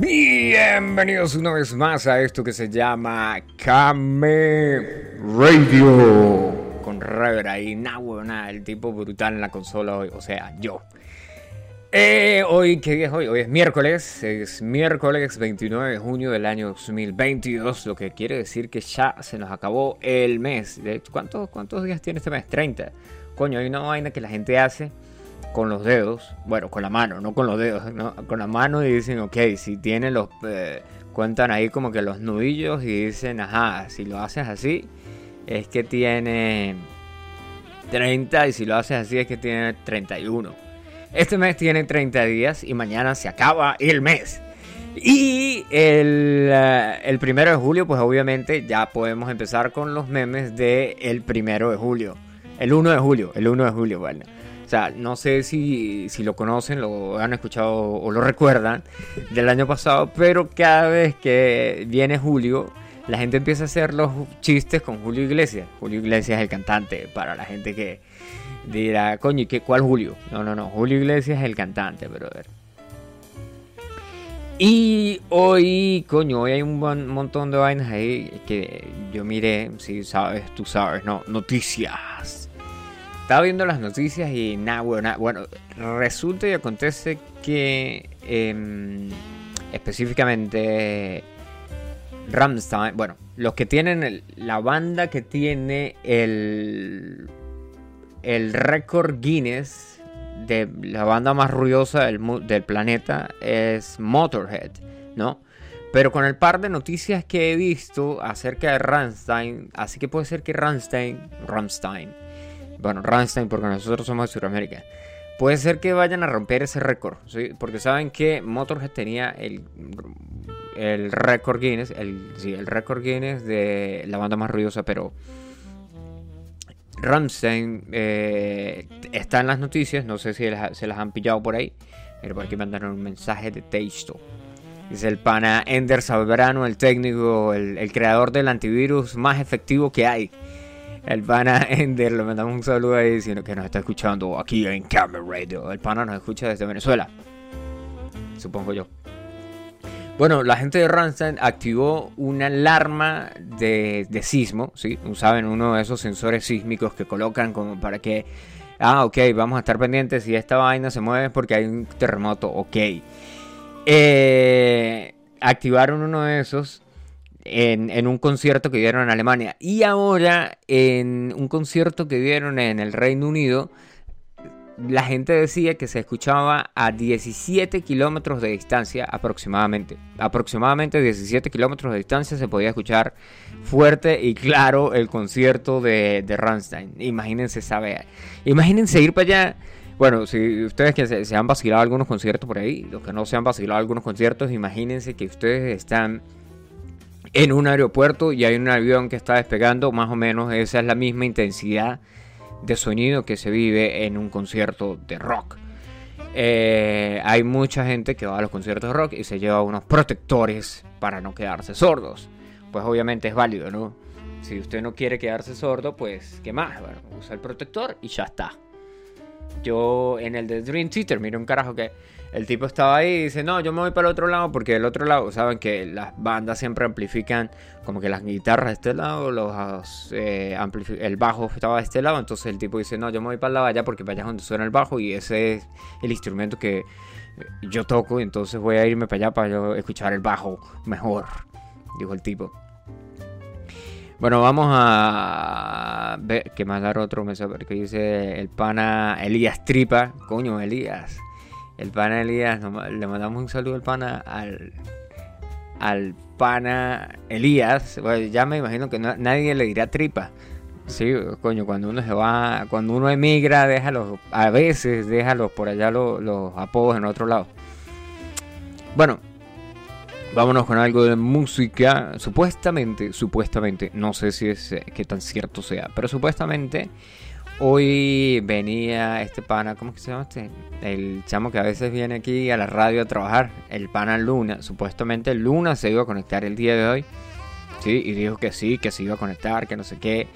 Bienvenidos una vez más a esto que se llama Kame Radio. Con Rever ahí, nada, nada, el tipo brutal en la consola hoy, o sea, yo. Eh, hoy, ¿qué día es hoy? Hoy es miércoles, es miércoles 29 de junio del año 2022, lo que quiere decir que ya se nos acabó el mes. De, ¿cuántos, ¿Cuántos días tiene este mes? 30. Coño, hay una vaina que la gente hace con los dedos, bueno, con la mano, no con los dedos, ¿no? con la mano y dicen, ok, si tienen los, eh, cuentan ahí como que los nudillos y dicen, ajá, si lo haces así, es que tiene 30 y si lo haces así es que tiene 31. Este mes tiene 30 días y mañana se acaba el mes. Y el, eh, el, primero de julio, pues obviamente ya podemos empezar con los memes del el primero de julio. El 1 de julio, el 1 de julio, bueno. O sea, no sé si, si lo conocen, lo han escuchado o lo recuerdan del año pasado, pero cada vez que viene julio, la gente empieza a hacer los chistes con Julio Iglesias. Julio Iglesias es el cantante, para la gente que, dirá, coño, ¿y cuál Julio? No, no, no, Julio Iglesias es el cantante, brother. Y hoy, coño, hoy hay un montón de vainas ahí que yo miré, si sabes, tú sabes, no, noticias. Estaba viendo las noticias y nada, bueno, bueno, resulta y acontece que em, específicamente Ramstein, bueno, los que tienen la banda que tiene el el récord Guinness de la banda más ruidosa del, del, planeta es Motorhead, ¿no? Pero con el par de noticias que he visto acerca de Rammstein, así que puede ser que Rammstein, Rammstein, bueno, Rammstein porque nosotros somos de Sudamérica, puede ser que vayan a romper ese récord. Porque saben que Motorhead tenía el, el récord Guinness, el, sí, el récord Guinness de la banda más ruidosa, pero Ramstein eh, está en las noticias, no sé si se las han pillado por ahí, pero por aquí mandaron un mensaje de texto. Dice el pana Ender Salverano, el técnico, el, creador del antivirus más efectivo que hay. El pana Ender, le mandamos un saludo ahí diciendo que nos está escuchando aquí en Camera Radio. El pana nos escucha desde Venezuela, supongo yo. Bueno, la gente de Randstad activó una alarma de, sismo, ¿sí? Saben, uno de esos sensores sísmicos que colocan como para que, ah, ok, vamos a estar pendientes si esta vaina se mueve porque hay un terremoto, ok. Eh, activaron uno de esos en, un concierto que dieron en Alemania y ahora en un concierto que dieron en el Reino Unido la gente decía que se escuchaba a 17 kilómetros de distancia aproximadamente. Aproximadamente 17 kilómetros de distancia se podía escuchar fuerte y claro el concierto de, de Rammstein. Imagínense saber. Imagínense ir para allá. Bueno, si ustedes que se, se, han vacilado algunos conciertos por ahí, los que no se han vacilado algunos conciertos, imagínense que ustedes están en un aeropuerto y hay un avión que está despegando, más o menos esa es la misma intensidad de sonido que se vive en un concierto de rock. Eh, hay mucha gente que va a los conciertos de rock y se lleva unos protectores para no quedarse sordos. Pues obviamente es válido, ¿no? Si usted no quiere quedarse sordo, pues ¿qué más? Bueno, usa el protector y ya está. Yo en el de Dream Theater, mire un carajo que el tipo estaba ahí y dice, no, yo me voy para el otro lado porque el otro lado, saben que las bandas siempre amplifican como que las guitarras de este lado, los, eh, el bajo estaba de este lado, entonces el tipo dice, no, yo me voy para el lado porque para allá es donde suena el bajo y ese es el instrumento que yo toco, entonces voy a irme para allá para yo escuchar el bajo mejor, dijo el tipo. Bueno, vamos a ver que mandar otro mensaje que dice el pana Elías Tripa. Coño, Elías. El pana Elías, le mandamos un saludo al pana al, al pana Elías. ya me imagino que nadie le dirá tripa. Sí, coño, cuando uno se va, cuando uno emigra, déjalo, a veces déjalos por allá los, los apodos en otro lado. Bueno, vámonos con algo de música. Supuestamente, supuestamente, no sé si es eh, que tan cierto sea, pero supuestamente Hoy venía este pana, ¿cómo que se llama este? El chamo que a veces viene aquí a la radio a trabajar, el pana Luna. Supuestamente Luna se iba a conectar el día de hoy. Sí, y dijo que sí, que se iba a conectar, que no sé qué.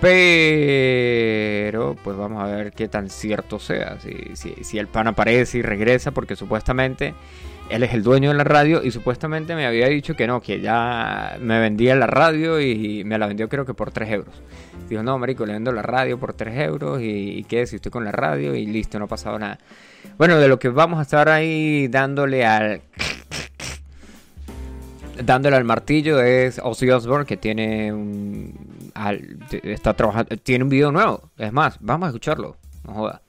Pero, pues vamos a ver qué tan cierto sea. Si, si, el pan aparece y regresa, porque supuestamente él es el dueño de la radio y supuestamente me había dicho que no, que ya me vendía la radio y me la vendió creo que por 3 euros. Dijo, no, marico, le vendo la radio por 3 euros y, y qué si estoy con la radio y listo, no ha pasado nada. Bueno, de lo que vamos a estar ahí dándole al dándole al martillo es Ozzy Osbourne que tiene un está trabajando tiene un video nuevo. Es más vamos a escucharlo no joda.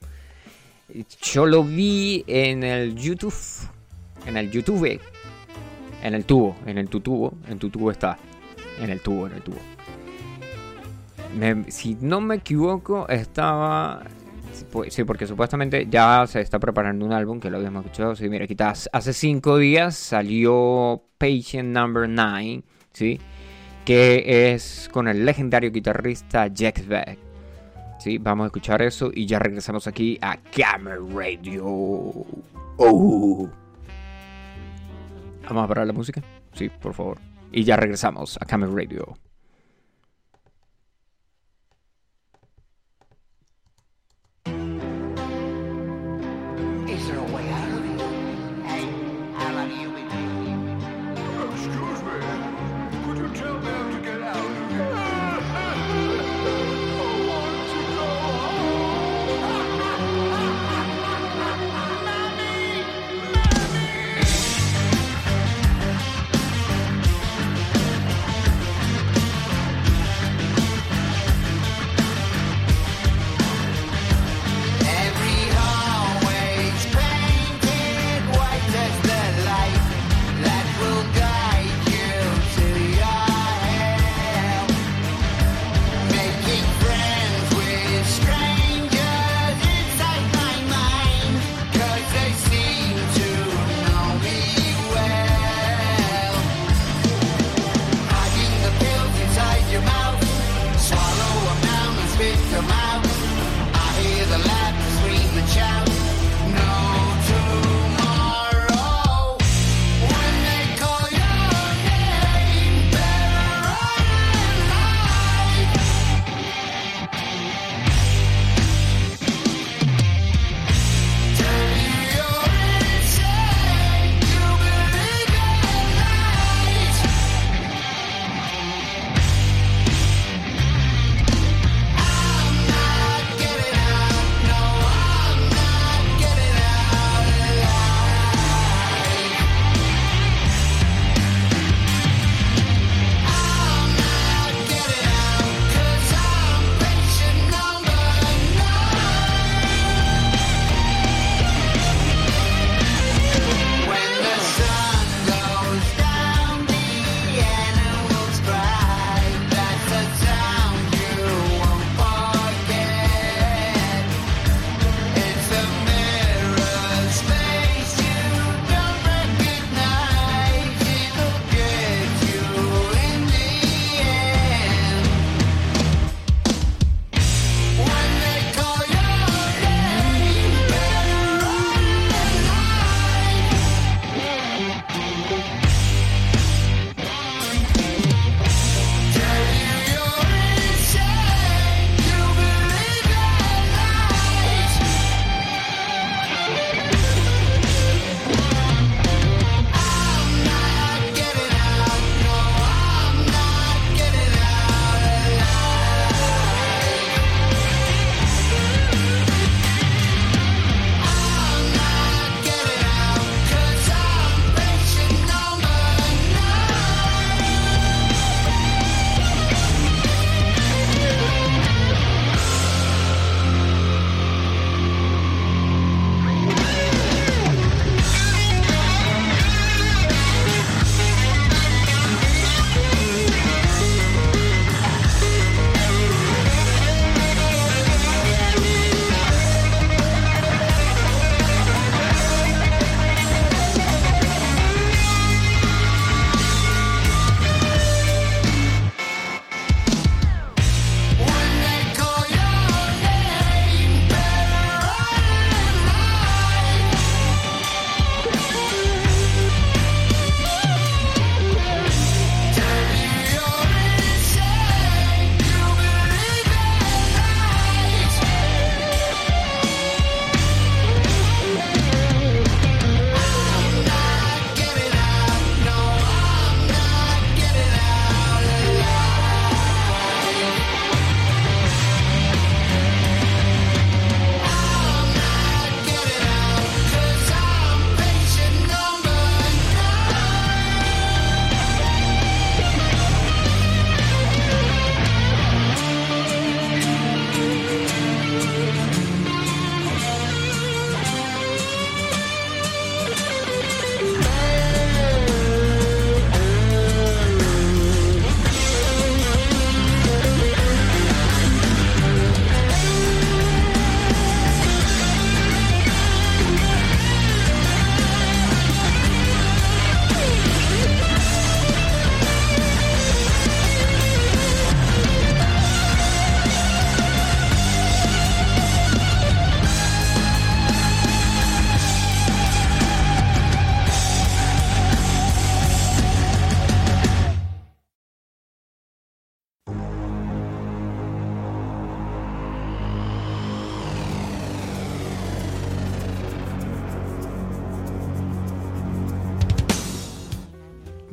Yo lo vi en el YouTube en el YouTube en el tubo en el tubo en tu tubo está en el tubo en el tubo si no me equivoco estaba sí, porque supuestamente ya se está preparando un álbum que lo habíamos escuchado. Sí, mira, quizás hace cinco días salió Patient Number 9, ¿sí? Que es con el legendario guitarrista Jack Beck. Sí, vamos a escuchar eso y ya regresamos aquí a Camera Radio. Oh. Vamos a parar la música. Sí, por favor. Y ya regresamos a Camera Radio.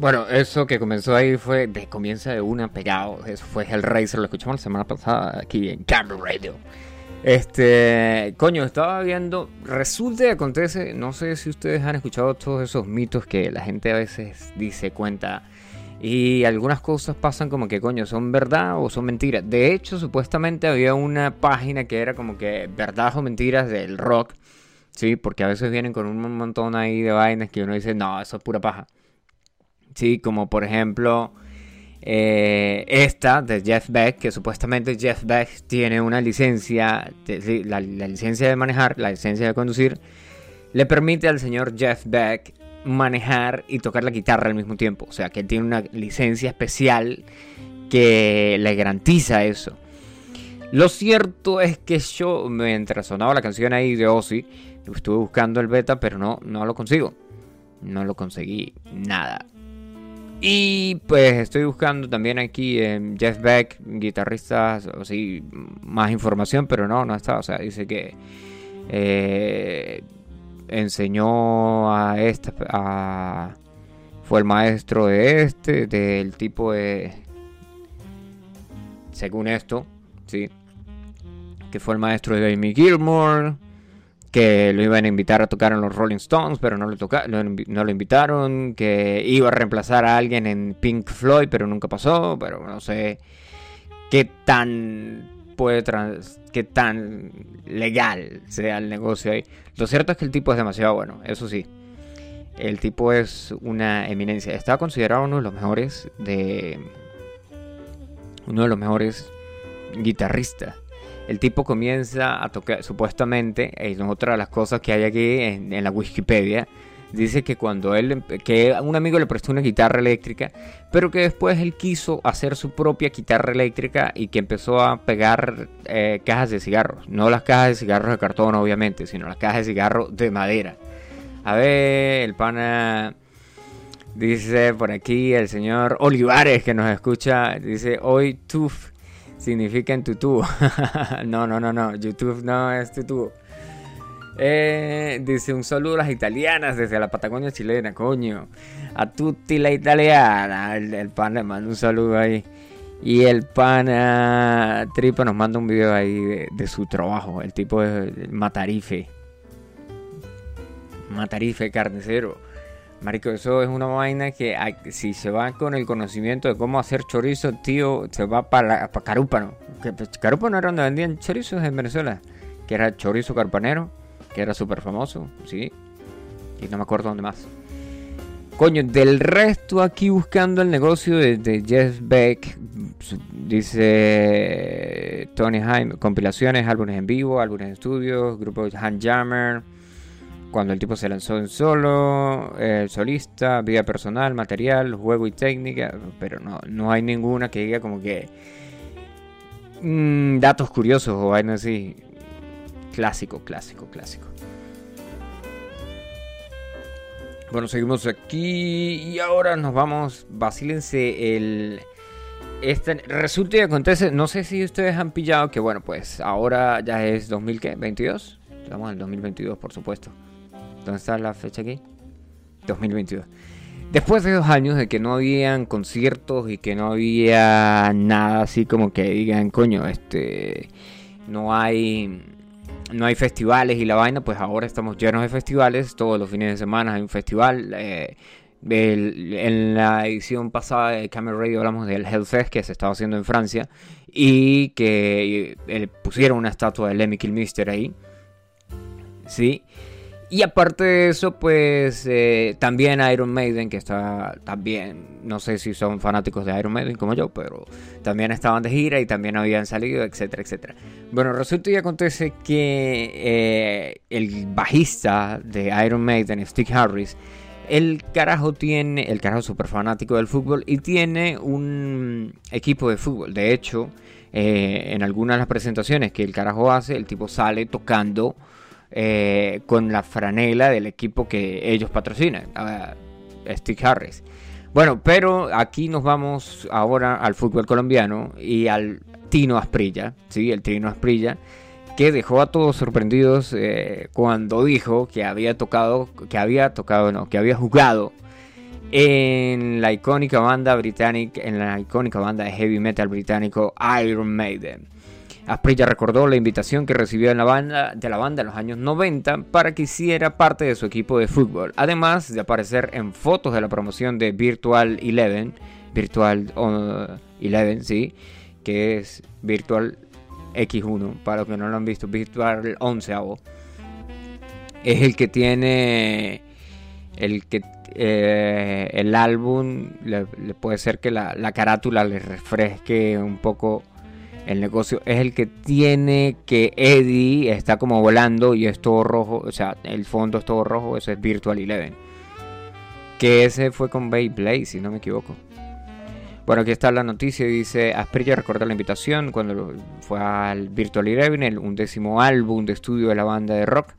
Bueno, eso que comenzó ahí fue de comienza de una pegado. Eso fue Hellraiser, lo escuchamos la semana pasada aquí en Camera Radio. Este, coño, estaba viendo, resulta y acontece, no sé si ustedes han escuchado todos esos mitos que la gente a veces dice, cuenta, y algunas cosas pasan como que, coño, son verdad o son mentiras. De hecho, supuestamente había una página que era como que verdad o mentiras del rock, sí, porque a veces vienen con un montón ahí de vainas que uno dice, no, eso es pura paja. Sí, como por ejemplo eh, esta de Jeff Beck, que supuestamente Jeff Beck tiene una licencia, la, licencia de manejar, la licencia de conducir, le permite al señor Jeff Beck manejar y tocar la guitarra al mismo tiempo. O sea, que tiene una licencia especial que le garantiza eso. Lo cierto es que yo, mientras sonaba la canción ahí de Ozzy, estuve buscando el beta, pero no, no lo consigo. No lo conseguí nada. Y pues estoy buscando también aquí en Jeff Beck, guitarrista, así, más información, pero no, no está. O sea, dice que eh, enseñó a este, a, fue el maestro de este, del tipo de, según esto, sí, que fue el maestro de Amy Gilmore, que lo iban a invitar a tocar en los Rolling Stones, pero no lo, toca no, lo invitaron, que iba a reemplazar a alguien en Pink Floyd, pero nunca pasó, pero no sé qué tan puede qué tan legal sea el negocio ahí. Lo cierto es que el tipo es demasiado bueno, eso sí. El tipo es una eminencia. Está considerado uno de los mejores de uno de los mejores guitarristas el tipo comienza a tocar, supuestamente, es otra de las cosas que hay aquí en, la Wikipedia, dice que cuando él, que un amigo le prestó una guitarra eléctrica, pero que después él quiso hacer su propia guitarra eléctrica y que empezó a pegar eh, cajas de cigarros, no las cajas de cigarros de cartón obviamente, sino las cajas de cigarros de madera. A ver, el pana dice por aquí el señor Olivares que nos escucha, dice hoy tuf significa en tu tubo. no, no, no, no. YouTube no es tu. Eh, dice un saludo a las italianas desde la Patagonia chilena, coño. A tutti la italiana. El, pan le manda un saludo ahí. Y el pana Tripa nos manda un video ahí de, su trabajo. El tipo es Matarife. Matarife carnicero. Marico, eso es una vaina que si se va con el conocimiento de cómo hacer chorizo, tío, se va para, para Carúpano. Pues, Carúpano era donde vendían chorizos en Venezuela. Que era chorizo carpanero, que era súper famoso, sí. Y no me acuerdo dónde más. Coño, del resto aquí buscando el negocio de, Jeff Beck, dice Tony Jaime, compilaciones, álbumes en vivo, álbumes en estudio, grupo Hand Jammer cuando el tipo se lanzó en solo, el solista, vida personal, material, juego y técnica, pero no, no hay ninguna que diga como que mm, datos curiosos o vainas así. Clásico, clásico, clásico. Bueno, seguimos aquí y ahora nos vamos. Vacílense el. Este, resulta y acontece, no sé si ustedes han pillado que, bueno, pues ahora ya es 2022. Estamos en el 2022, por supuesto. ¿Dónde está la fecha aquí? 2022. Después de dos años de que no habían conciertos y que no había nada así como que digan, coño, este, no hay, no hay festivales y la vaina, pues ahora estamos llenos de festivales. Todos los fines de semana hay un festival. Eh, en la edición pasada de Camera Radio hablamos del Hellfest que se estaba haciendo en Francia y que eh, pusieron una estatua de Lemmy Kilmister ahí. Sí. Y aparte de eso, pues eh, también Iron Maiden, que está también, no sé si son fanáticos de Iron Maiden como yo, pero también estaban de gira y también habían salido, etcétera, etcétera. Bueno, resulta y acontece que eh, el bajista de Iron Maiden, Steve Harris, el carajo tiene, el carajo es súper fanático del fútbol y tiene un equipo de fútbol. De hecho, eh, en algunas de las presentaciones que el carajo hace, el tipo sale tocando eh, con la franela del equipo que ellos patrocinan, Stick Harris. Bueno, pero aquí nos vamos ahora al fútbol colombiano y al Tino Asprilla, ¿sí? El Tino Asprilla, que dejó a todos sorprendidos eh, cuando dijo que había tocado, que había tocado, no, que había jugado en la icónica banda británica, en la icónica banda de heavy metal británico Iron Maiden. Asprilla recordó la invitación que recibió de la, banda, de la banda en los años 90 para que hiciera parte de su equipo de fútbol, además de aparecer en fotos de la promoción de Virtual Eleven, Virtual Eleven, sí, que es Virtual X1, para los que no lo han visto, Virtual 11 es el que tiene el que eh, el álbum le, puede ser que la, carátula le refresque un poco el negocio. Es el que tiene que Eddie está como volando y es todo rojo. O sea, el fondo es todo rojo. Ese es Virtual Eleven. Que ese fue con Beyblade, si no me equivoco. Bueno, aquí está la noticia. Dice: Asprilla recordó la invitación cuando fue al Virtual Eleven, el undécimo álbum de estudio de la banda de rock.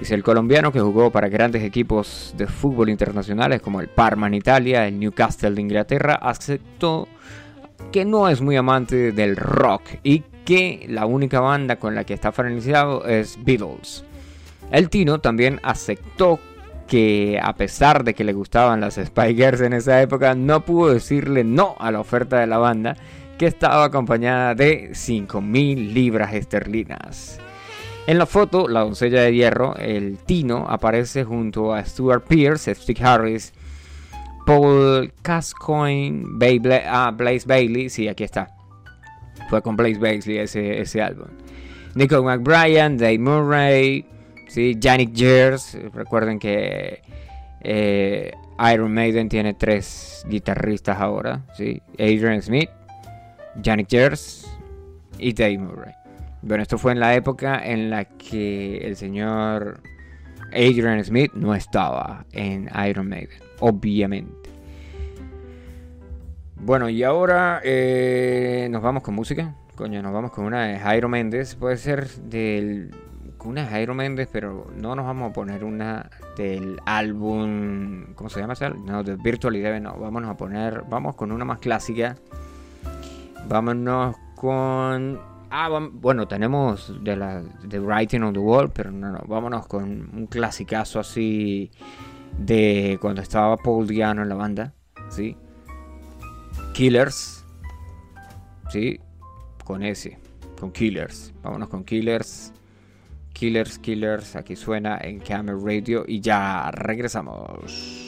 Dice el colombiano que jugó para grandes equipos de fútbol internacionales como el Parma en Italia, el Newcastle de Inglaterra, aceptó que no es muy amante del rock y que la única banda con la que está familiarizado es Beatles. El Tino también aceptó que a pesar de que le gustaban las Spikers en esa época, no pudo decirle no a la oferta de la banda, que estaba acompañada de 5.000 libras esterlinas. En la foto, la doncella de hierro, el Tino, aparece junto a Stuart Pierce, Steve Harris, Paul Gascoigne, ah, Blaze Bailey, sí, aquí está. Fue con Blaze Bailey ese, ese álbum. Nico McBrien, Dave Murray, ¿sí? Yannick Gers. Recuerden que eh, Iron Maiden tiene tres guitarristas ahora. ¿sí? Adrian Smith, Yannick Gers y Dave Murray. Bueno, esto fue en la época en la que el señor Adrian Smith no estaba en Iron Maiden, obviamente. Bueno, y ahora eh, nos vamos con música. Coño, nos vamos con una de Jairo Méndez. Puede ser del. Una de Jairo Méndez, pero no nos vamos a poner una del álbum. ¿Cómo se llama ese No, de Virtual Eleven, no. Vámonos a poner. Vamos con una más clásica. Vámonos con Ah, bueno, tenemos de, la, de Writing on the Wall, pero no, no, vámonos con un clasicazo así de cuando estaba Paul Diano en la banda, ¿sí? Killers, ¿sí? Con ese, con Killers. Vámonos con Killers. Killers, Killers, aquí suena en Camera Radio y ya regresamos.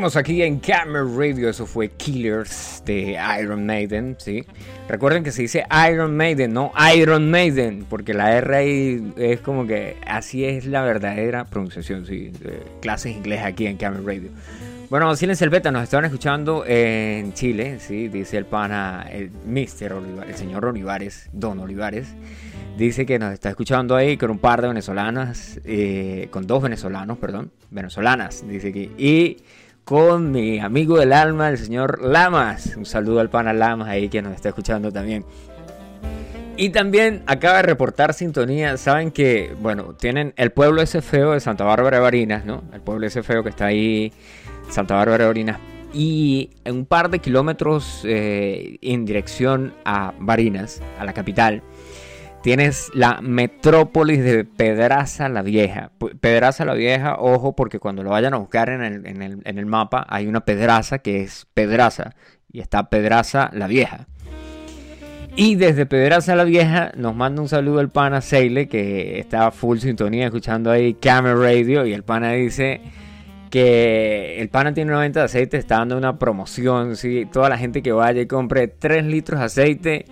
Aquí en Camera Radio, eso fue Killers de Iron Maiden, ¿sí? Recuerden que se dice Iron Maiden, no Iron Maiden, porque la R ahí es como que así es la verdadera pronunciación, ¿sí? clases inglés aquí en Camera Radio. Bueno, Silencio el Beta, nos estaban escuchando en Chile, ¿sí? Dice el pana, el Mr. Olivares, el señor Olivares, Don Olivares. Dice que nos está escuchando ahí con un par de venezolanas, eh, con dos venezolanos, perdón, venezolanas, dice aquí. Y con mi amigo del alma, el señor Lamas. Un saludo al pana Lamas ahí que nos está escuchando también. Y también acaba de reportar sintonía. Saben que, bueno, tienen el pueblo ese feo de Santa Bárbara de Barinas, ¿no? El pueblo ese feo que está ahí, Santa Bárbara de Barinas. Y en un par de kilómetros eh, en dirección a Barinas, a la capital, Tienes la metrópolis de Pedraza la Vieja. Pedraza la Vieja, ojo, porque cuando lo vayan a buscar en el, mapa hay una pedraza que es Pedraza y está Pedraza la Vieja. Y desde Pedraza la Vieja nos manda un saludo el pana Seile que está full sintonía escuchando ahí Camera Radio y el pana dice que el pana tiene una venta de aceite, está dando una promoción, ¿sí? toda la gente que vaya y compre 3 litros de aceite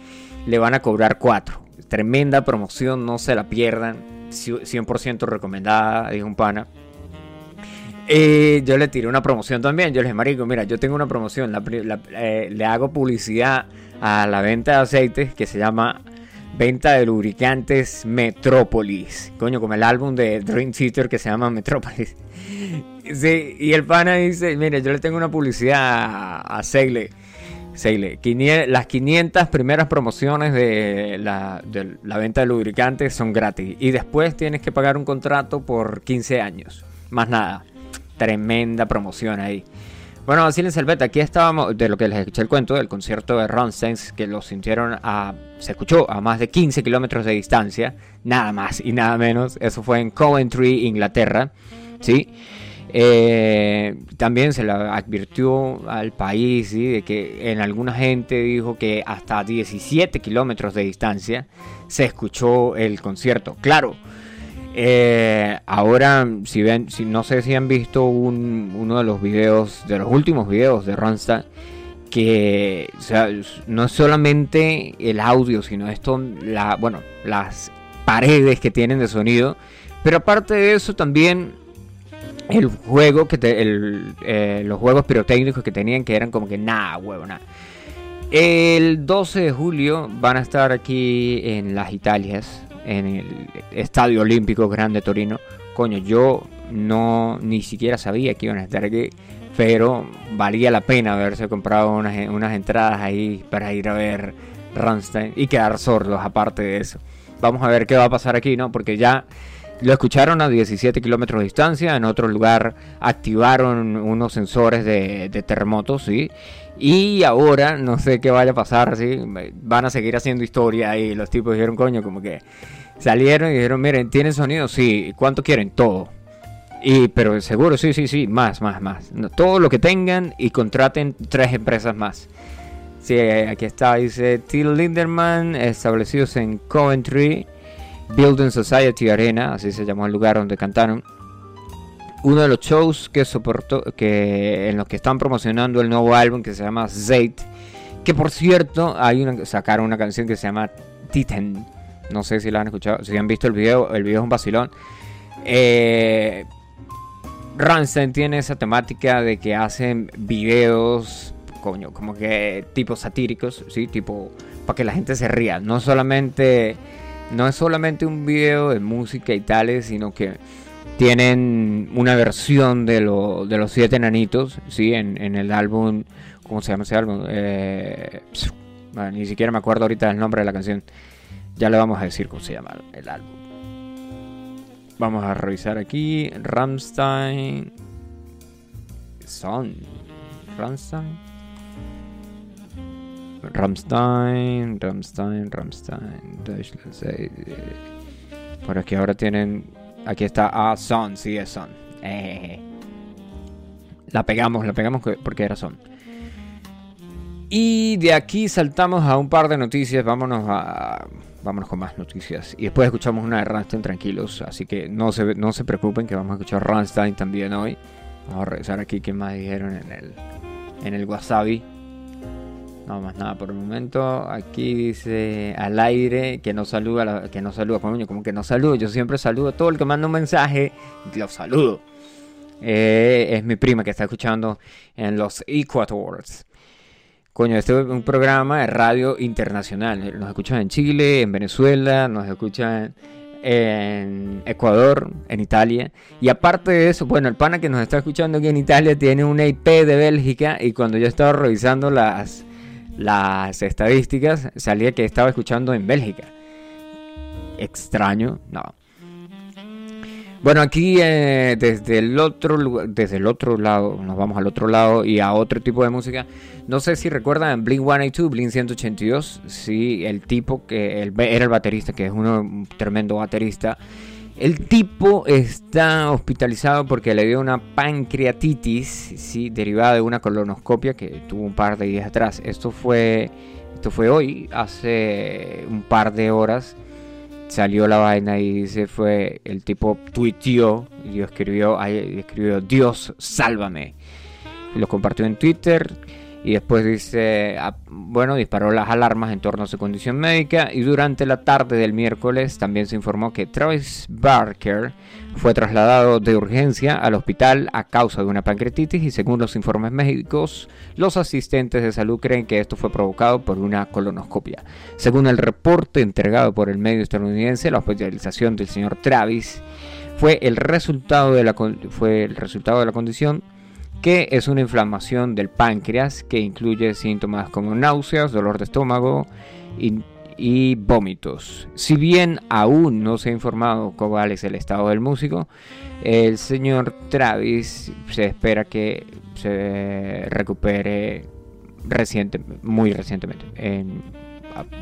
le van a cobrar 4 tremenda promoción, no se la pierdan. 100% recomendada, dijo un pana. Eh, yo le tiré una promoción también. Yo le dije, Marico, mira, yo tengo una promoción. Eh, le hago publicidad a la venta de aceites que se llama Venta de Lubricantes Metrópolis. Coño, como el álbum de Dream Theater que se llama Metrópolis. y el pana dice, mire, yo le tengo una publicidad a, a Segle Seile, las 500 primeras promociones de la, venta de lubricantes son gratis y después tienes que pagar un contrato por 15 años. Más nada. Tremenda promoción ahí. Bueno, así en Beta, aquí estábamos, de lo que les escuché el cuento, del concierto de Ronstein, que lo sintieron a, se escuchó a más de 15 kilómetros de distancia, nada más y nada menos, eso fue en Coventry, Inglaterra, ¿sí? Eh, también se le advirtió al país de que en alguna gente dijo que hasta 17 kilómetros de distancia se escuchó el concierto. Claro, eh, ahora si ven, si no sé si han visto uno de los videos, de los últimos videos de Ronstadt, que no es solamente el audio, sino esto, la, bueno, las paredes que tienen de sonido, pero aparte de eso también el juego que eh, los juegos pirotécnicos que tenían que eran como que nada, huevo, nada. El 12 de julio van a estar aquí en las Italias, en el Estadio Olímpico Grande Torino. Coño, yo no ni siquiera sabía que iban a estar aquí, pero valía la pena haberse comprado unas, unas entradas ahí para ir a ver Rammstein y quedar sordos aparte de eso. Vamos a ver qué va a pasar aquí, ¿no? Porque ya lo escucharon a 17 kilómetros de distancia, en otro lugar activaron unos sensores de, terremotos, ¿sí? Y ahora no sé qué vaya a pasar, ¿sí? Van a seguir haciendo historia y los tipos dijeron, coño, como que salieron y dijeron, miren, ¿tienen sonido? Sí, ¿cuánto quieren? Todo. Y, pero seguro, sí, sí, sí, más, más, más. todo lo que tengan y contraten tres empresas más. Sí, aquí está, dice Till Linderman, establecidos en Coventry. Building Society Arena, así se llamó el lugar donde cantaron. Uno de los shows que soportó, que en los que están promocionando el nuevo álbum que se llama Zayt, que por cierto hay una, sacaron una canción que se llama Titan. No sé si la han escuchado, si han visto el video, el video es un vacilón. Eh, tiene esa temática de que hacen videos, coño, como que tipo satíricos, sí, tipo para que la gente se ría, no solamente no es solamente un video de música y tales, sino que tienen una versión de, lo, de los siete enanitos, ¿sí? En, en, el álbum, ¿cómo se llama ese álbum? Eh, ni siquiera me acuerdo ahorita el nombre de la canción. Ya le vamos a decir cómo se llama el álbum. Vamos a revisar aquí. Ramstein. Son. Ramstein. Ramstein, Ramstein, Ramstein, Por aquí ahora tienen. Aquí está. Ah, Son, sí, es Son. Eh. La pegamos, la pegamos porque era Son. Y de aquí saltamos a un par de noticias. Vámonos a. Vámonos con más noticias. Y después escuchamos una de Ramstein tranquilos. Así que no se, no se preocupen que vamos a escuchar Ramstein también hoy. Vamos a revisar aquí qué más dijeron en el, en el wasabi. No más nada por el momento. Aquí dice al aire que no saluda, que no saluda, como que no saludo. Yo siempre saludo a todo el que manda un mensaje. Lo saludo. Eh, es mi prima que está escuchando en los Equators. Coño, este es un programa de radio internacional. Nos escuchan en Chile, en Venezuela, nos escuchan en Ecuador, en Italia. Y aparte de eso, bueno, el pana que nos está escuchando aquí en Italia tiene una IP de Bélgica y cuando yo estaba revisando las, las estadísticas, salía que estaba escuchando en Bélgica. Extraño, no. Bueno, aquí eh, desde el otro desde el otro lado, nos vamos al otro lado y a otro tipo de música. No sé si recuerdan Blink 182, Blink 182, sí, el tipo que era el baterista, que es un tremendo baterista. El tipo está hospitalizado porque le dio una pancreatitis, sí, derivada de una colonoscopia que tuvo un par de días atrás. Esto fue, esto fue hoy, hace un par de horas salió la vaina y se fue, el tipo tuiteó y escribió, escribió Dios, sálvame. lo compartió en Twitter y después dice, ah, bueno, disparó las alarmas en torno a su condición médica y durante la tarde del miércoles también se informó que Travis Barker fue trasladado de urgencia al hospital a causa de una pancreatitis y según los informes médicos, los asistentes de salud creen que esto fue provocado por una colonoscopia. Según el reporte entregado por el medio estadounidense, la hospitalización del señor Travis fue el resultado de la, fue el resultado de la condición que es una inflamación del páncreas que incluye síntomas como náuseas, dolor de estómago y, vómitos. Si bien aún no se ha informado cuál es el estado del músico, el señor Travis se espera que se recupere reciente, muy recientemente, en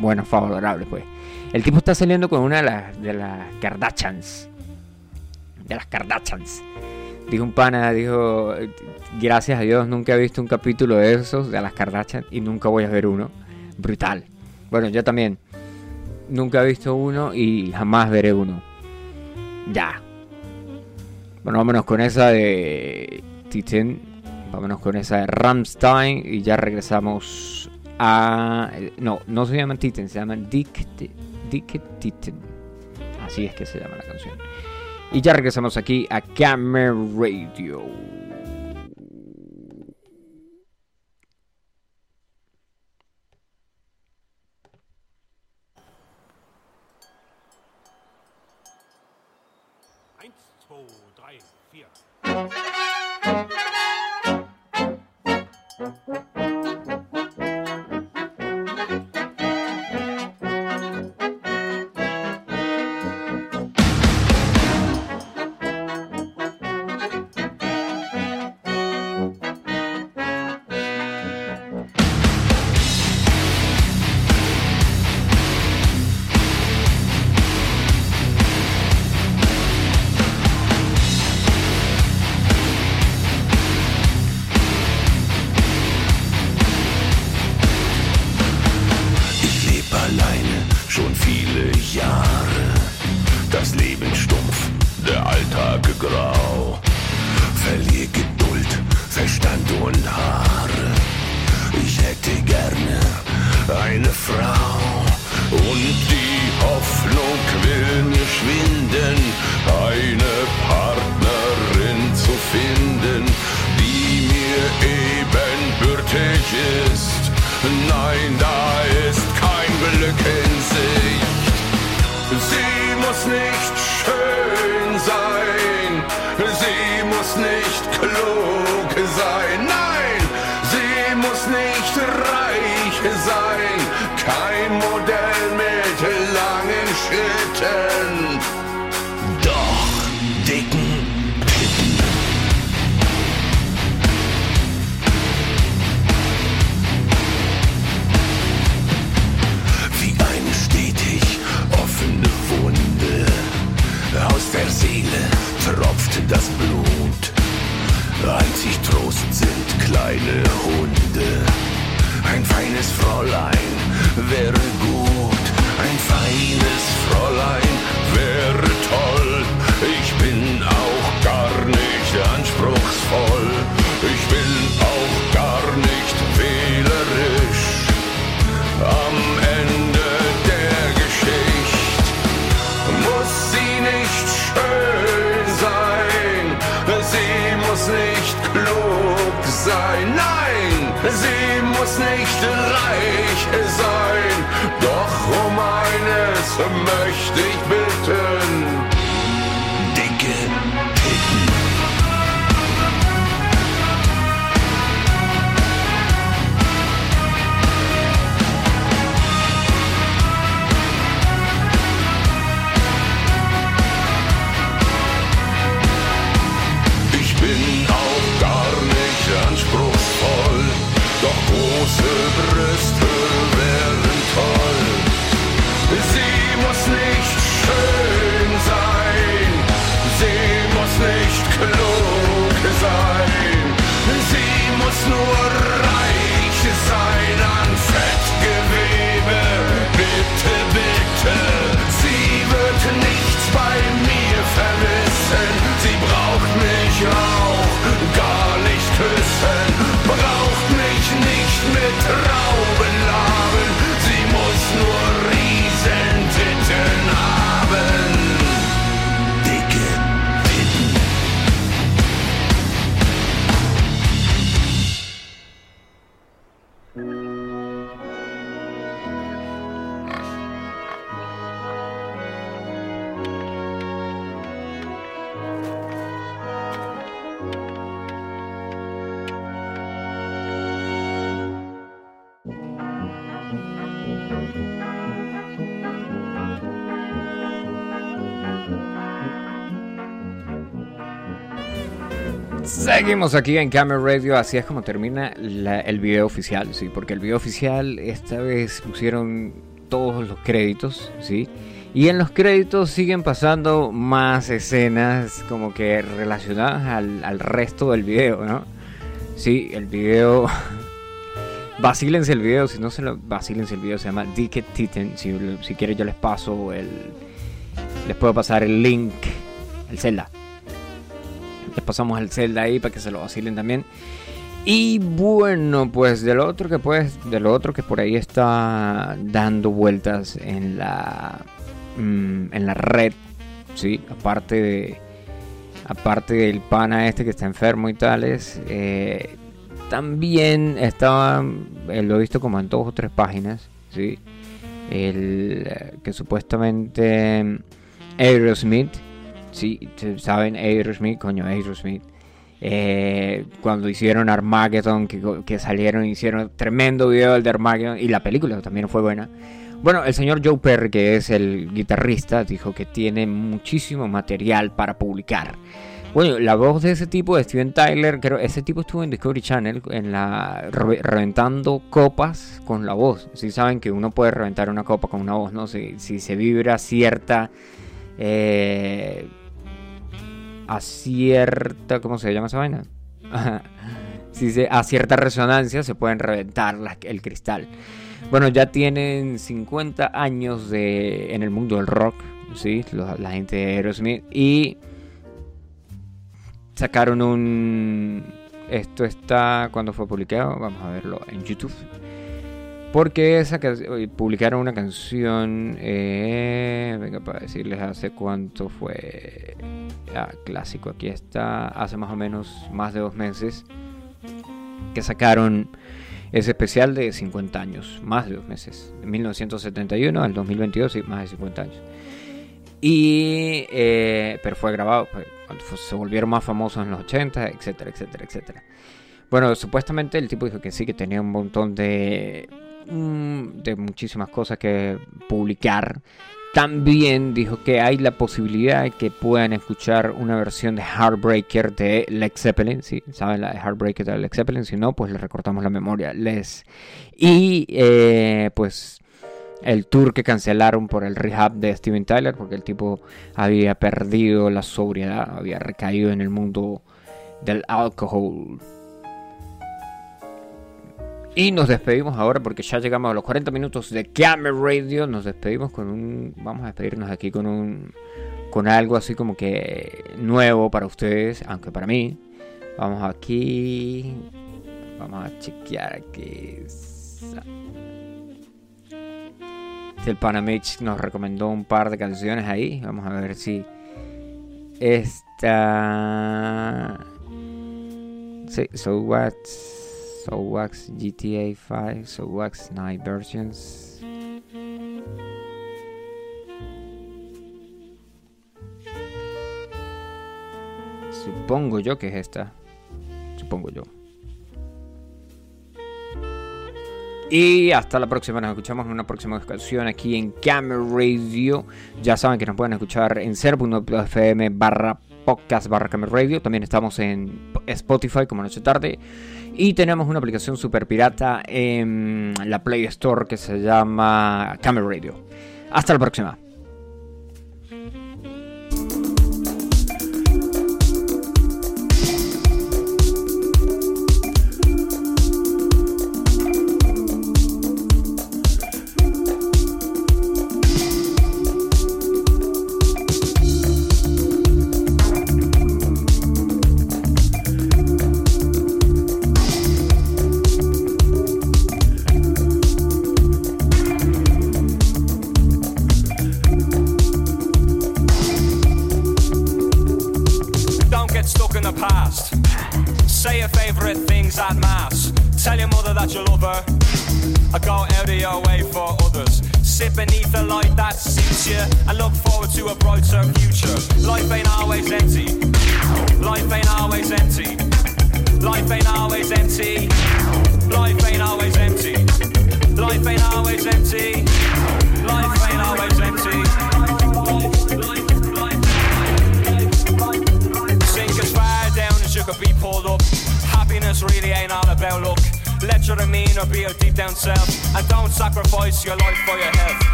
buenos favorables pues. El tipo está saliendo con una de las, de las Kardashians. De las Kardashians. Dijo un pana, dijo, gracias a Dios nunca he visto un capítulo de esos, de las Kardashian, y nunca voy a ver uno. Brutal. Bueno, yo también. Nunca he visto uno y jamás veré uno. Ya. Bueno, vámonos con esa de Titen. Vámonos con esa de Ramstein y ya regresamos a... No, no se llaman Titen, se llaman Dick, Dick Titen. Así es que se llama la canción. Y ya regresamos aquí a Camera Radio. glücklich ist. Nein, da ist kein Glück in Sicht. Sie muss nicht schön sein, sie muss nicht klug sein. kleine Hunde. Ein feines Fräulein wäre gut, ein feines möchte ich bitten. Dicke Titten. Ich bin auch gar nicht anspruchsvoll, doch große Brüste. снова Seguimos aquí en Camera Radio, así es como termina el video oficial, sí, porque el video oficial esta vez pusieron todos los créditos, sí, y en los créditos siguen pasando más escenas como que relacionadas al, resto del video, ¿no? Sí, el video, vacílense el video, si no se lo vacílense el video, se llama Dicket Titan, si, si quieren yo les paso el, les puedo pasar el link, el Zelda. Les pasamos el Zelda ahí para que se lo vacilen también. Y bueno, pues de lo otro que pues, de lo otro que por ahí está dando vueltas en la mm, en la red, sí, aparte de aparte del pana este que está enfermo y tales, eh, también estaba, eh, lo he visto como en dos o tres páginas, sí, el eh, que supuestamente Aerosmith Sí, saben, Aerosmith, coño, Aerosmith. Eh, cuando hicieron Armageddon, que, que, salieron, hicieron tremendo video del de Armageddon y la película también fue buena. Bueno, el señor Joe Perry, que es el guitarrista, dijo que tiene muchísimo material para publicar. Bueno, la voz de ese tipo, de Steven Tyler, creo, ese tipo estuvo en Discovery Channel, en la reventando copas con la voz. Si saben que uno puede reventar una copa con una voz, ¿no? Si, si se vibra cierta eh, a cierta, ¿cómo se llama esa vaina? si se, a cierta resonancia se pueden reventar el cristal. Bueno, ya tienen 50 años de, en el mundo del rock, ¿sí? la gente de Aerosmith. Y sacaron un... Esto está cuando fue publicado, vamos a verlo en YouTube. Porque que publicaron una canción, eh, venga para decirles hace cuánto fue ah, clásico, aquí está, hace más o menos más de dos meses que sacaron ese especial de 50 años, más de dos meses, de 1971 al 2022, y más de 50 años. Y, eh, pero fue grabado pues, se volvieron más famosos en los 80, etcétera, etcétera, etcétera. Bueno, supuestamente el tipo dijo que sí, que tenía un montón de Mm, de muchísimas cosas que publicar. También dijo que hay la posibilidad de que puedan escuchar una versión de Heartbreaker de Led Zeppelin. Si saben la de Heartbreaker de Led Zeppelin, si no, pues le recortamos la memoria. Les. Y eh, pues el tour que cancelaron por el rehab de Steven Tyler, porque el tipo había perdido la sobriedad, había recaído en el mundo del alcohol. Y nos despedimos ahora porque ya llegamos a los 40 minutos de Camera Radio. Nos despedimos con un. Vamos a despedirnos aquí con un. Con algo así como que nuevo para ustedes, aunque para mí. Vamos aquí. Vamos a chequear aquí. El Panamich nos recomendó un par de canciones ahí. Vamos a ver si. Esta. Sí, so what's Soulwax GTA 5, Soulwax Night Versions. Supongo yo que es esta. Supongo yo. Y hasta la próxima, nos escuchamos en una próxima ocasión aquí en Camera Radio. Ya saben que nos pueden escuchar en 0.fm barra podcast barra. También estamos en Spotify como Noche Tarde. Y tenemos una aplicación super pirata en la Play Store que se llama Camera Radio. Hasta la próxima.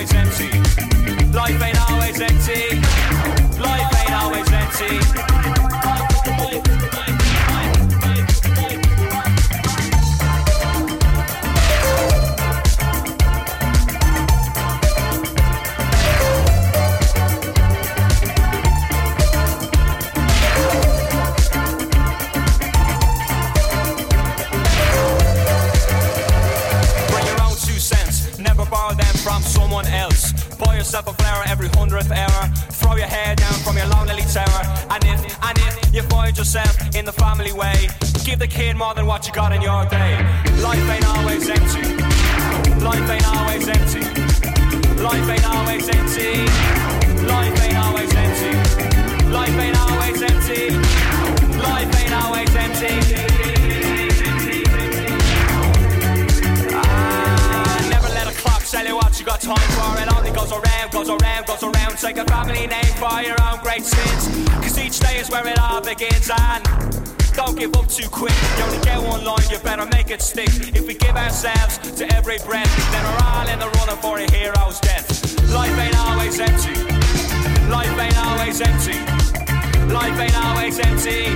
Always empty. Life ain't always empty. Life ain't always empty. Yourself in the family way, give the kid more than what you got in your day. Life ain't always empty. Life ain't always empty. Life ain't always empty. Life ain't always empty. Life ain't always empty. Life ain't always empty. You got time for. It only goes around, goes around, goes around. Take a family name for your own great sins. Cause each day is where it all begins. And don't give up too quick. You only get one line, you better make it stick. If we give ourselves to every breath, then we're all in the running for a hero's death. Life ain't always empty. Life ain't always empty. Life ain't always empty.